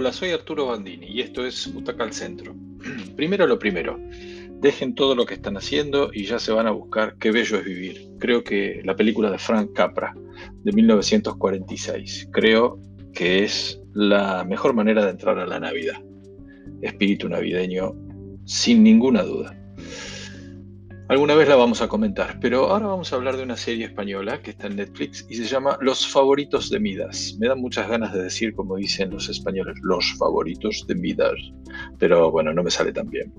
Hola, soy Arturo Bandini y esto es Butaca al Centro. Primero lo primero, dejen todo lo que están haciendo y ya se van a buscar Qué bello es vivir. Creo que la película de Frank Capra de 1946, creo que es la mejor manera de entrar a la Navidad. Espíritu navideño, sin ninguna duda. Alguna vez la vamos a comentar, pero ahora vamos a hablar de una serie española que está en Netflix y se llama Los favoritos de Midas. Me dan muchas ganas de decir, como dicen los españoles, los favoritos de Midas, pero bueno, no me sale tan bien.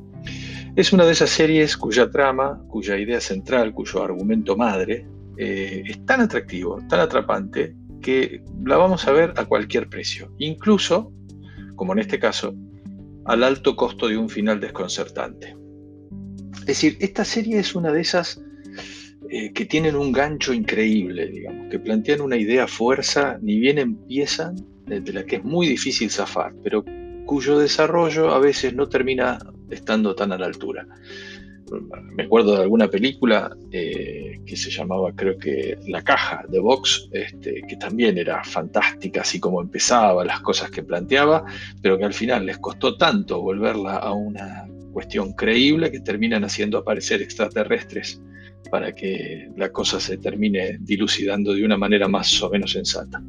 Es una de esas series cuya trama, cuya idea central, cuyo argumento madre eh, es tan atractivo, tan atrapante, que la vamos a ver a cualquier precio, incluso, como en este caso, al alto costo de un final desconcertante. Decir, esta serie es una de esas eh, que tienen un gancho increíble, digamos, que plantean una idea fuerza, ni bien empiezan, de la que es muy difícil zafar, pero cuyo desarrollo a veces no termina estando tan a la altura. Me acuerdo de alguna película eh, que se llamaba, creo que La Caja de Vox, este, que también era fantástica, así como empezaba, las cosas que planteaba, pero que al final les costó tanto volverla a una cuestión creíble que terminan haciendo aparecer extraterrestres para que la cosa se termine dilucidando de una manera más o menos sensata.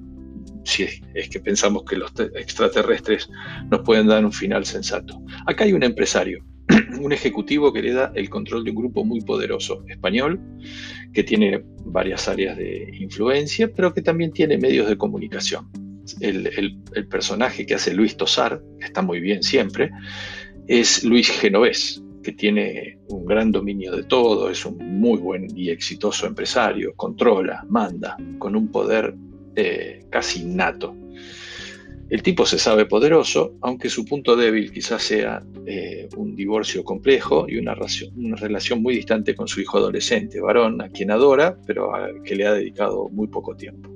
Si es, que pensamos que los extraterrestres nos pueden dar un final sensato. Acá hay un empresario, un ejecutivo que le da el control de un grupo muy poderoso español, que tiene varias áreas de influencia, pero que también tiene medios de comunicación. El, el personaje que hace Luis Tosar, que está muy bien siempre, es Luis Genovés, que tiene un gran dominio de todo, es un muy buen y exitoso empresario, controla, manda, con un poder eh, casi innato. El tipo se sabe poderoso, aunque su punto débil quizás sea eh, un divorcio complejo y una, una, relación muy distante con su hijo adolescente, varón, a quien adora, pero al que le ha dedicado muy poco tiempo.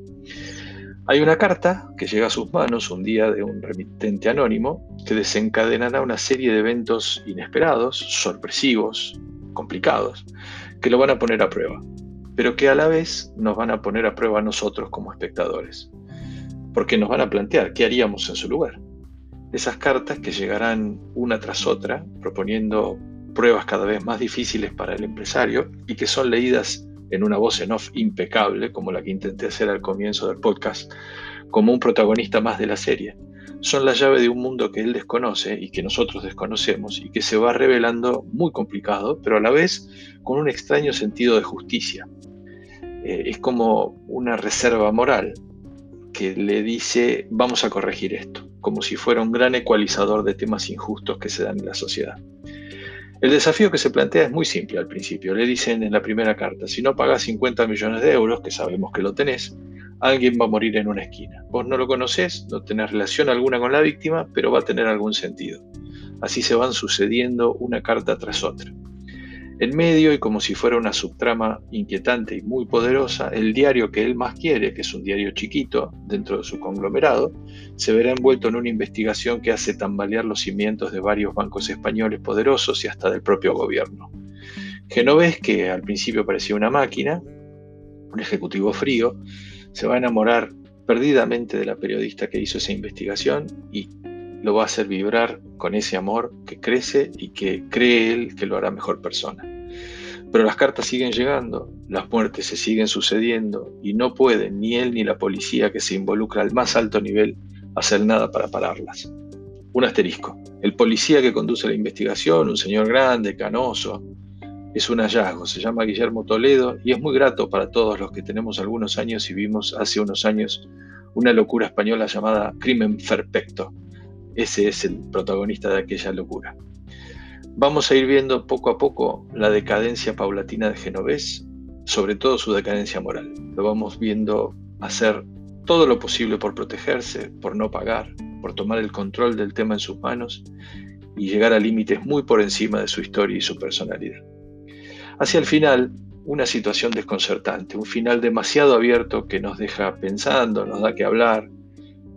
Hay una carta que llega a sus manos un día de un remitente anónimo que desencadenará una serie de eventos inesperados, sorpresivos, complicados, que lo van a poner a prueba, pero que a la vez nos van a poner a prueba a nosotros como espectadores, porque nos van a plantear qué haríamos en su lugar. Esas cartas que llegarán una tras otra, proponiendo pruebas cada vez más difíciles para el empresario y que son leídas en una voz en off impecable, como la que intenté hacer al comienzo del podcast, como un protagonista más de la serie. Son la llave de un mundo que él desconoce y que nosotros desconocemos y que se va revelando muy complicado, pero a la vez con un extraño sentido de justicia. Eh, es como una reserva moral que le dice vamos a corregir esto, como si fuera un gran ecualizador de temas injustos que se dan en la sociedad. El desafío que se plantea es muy simple al principio. Le dicen en la primera carta, si no pagas 50 millones de euros, que sabemos que lo tenés, alguien va a morir en una esquina. Vos no lo conocés, no tenés relación alguna con la víctima, pero va a tener algún sentido. Así se van sucediendo una carta tras otra. En medio, y como si fuera una subtrama inquietante y muy poderosa, el diario que él más quiere, que es un diario chiquito dentro de su conglomerado, se verá envuelto en una investigación que hace tambalear los cimientos de varios bancos españoles poderosos y hasta del propio gobierno. Genovés, que al principio parecía una máquina, un ejecutivo frío, se va a enamorar perdidamente de la periodista que hizo esa investigación y lo va a hacer vibrar con ese amor que crece y que cree él que lo hará mejor persona. Pero las cartas siguen llegando, las muertes se siguen sucediendo y no pueden ni él ni la policía que se involucra al más alto nivel hacer nada para pararlas. Un asterisco. El policía que conduce la investigación, un señor grande, canoso, es un hallazgo. Se llama Guillermo Toledo y es muy grato para todos los que tenemos algunos años y vimos hace unos años una locura española llamada Crimen Perfecto, ese es el protagonista de aquella locura. Vamos a ir viendo poco a poco la decadencia paulatina de Genovés, sobre todo su decadencia moral. Lo vamos viendo hacer todo lo posible por protegerse, por no pagar, por tomar el control del tema en sus manos y llegar a límites muy por encima de su historia y su personalidad. Hacia el final, una situación desconcertante, un final demasiado abierto que nos deja pensando, nos da que hablar.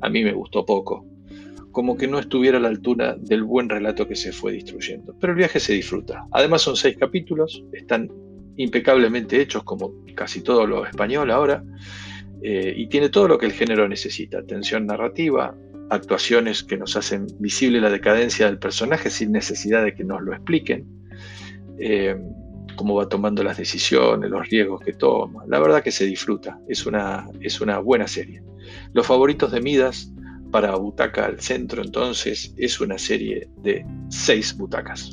A mí me gustó poco, como que no estuviera a la altura del buen relato que se fue destruyendo. Pero el viaje se disfruta. Además son seis capítulos, están impecablemente hechos como casi todo lo español ahora, eh, y tiene todo lo que el género necesita. Tensión narrativa, actuaciones que nos hacen visible la decadencia del personaje sin necesidad de que nos lo expliquen, eh, cómo va tomando las decisiones, los riesgos que toma. La verdad que se disfruta, es una, es una buena serie. Los favoritos de Midas para Butaca al Centro entonces es una serie de seis butacas.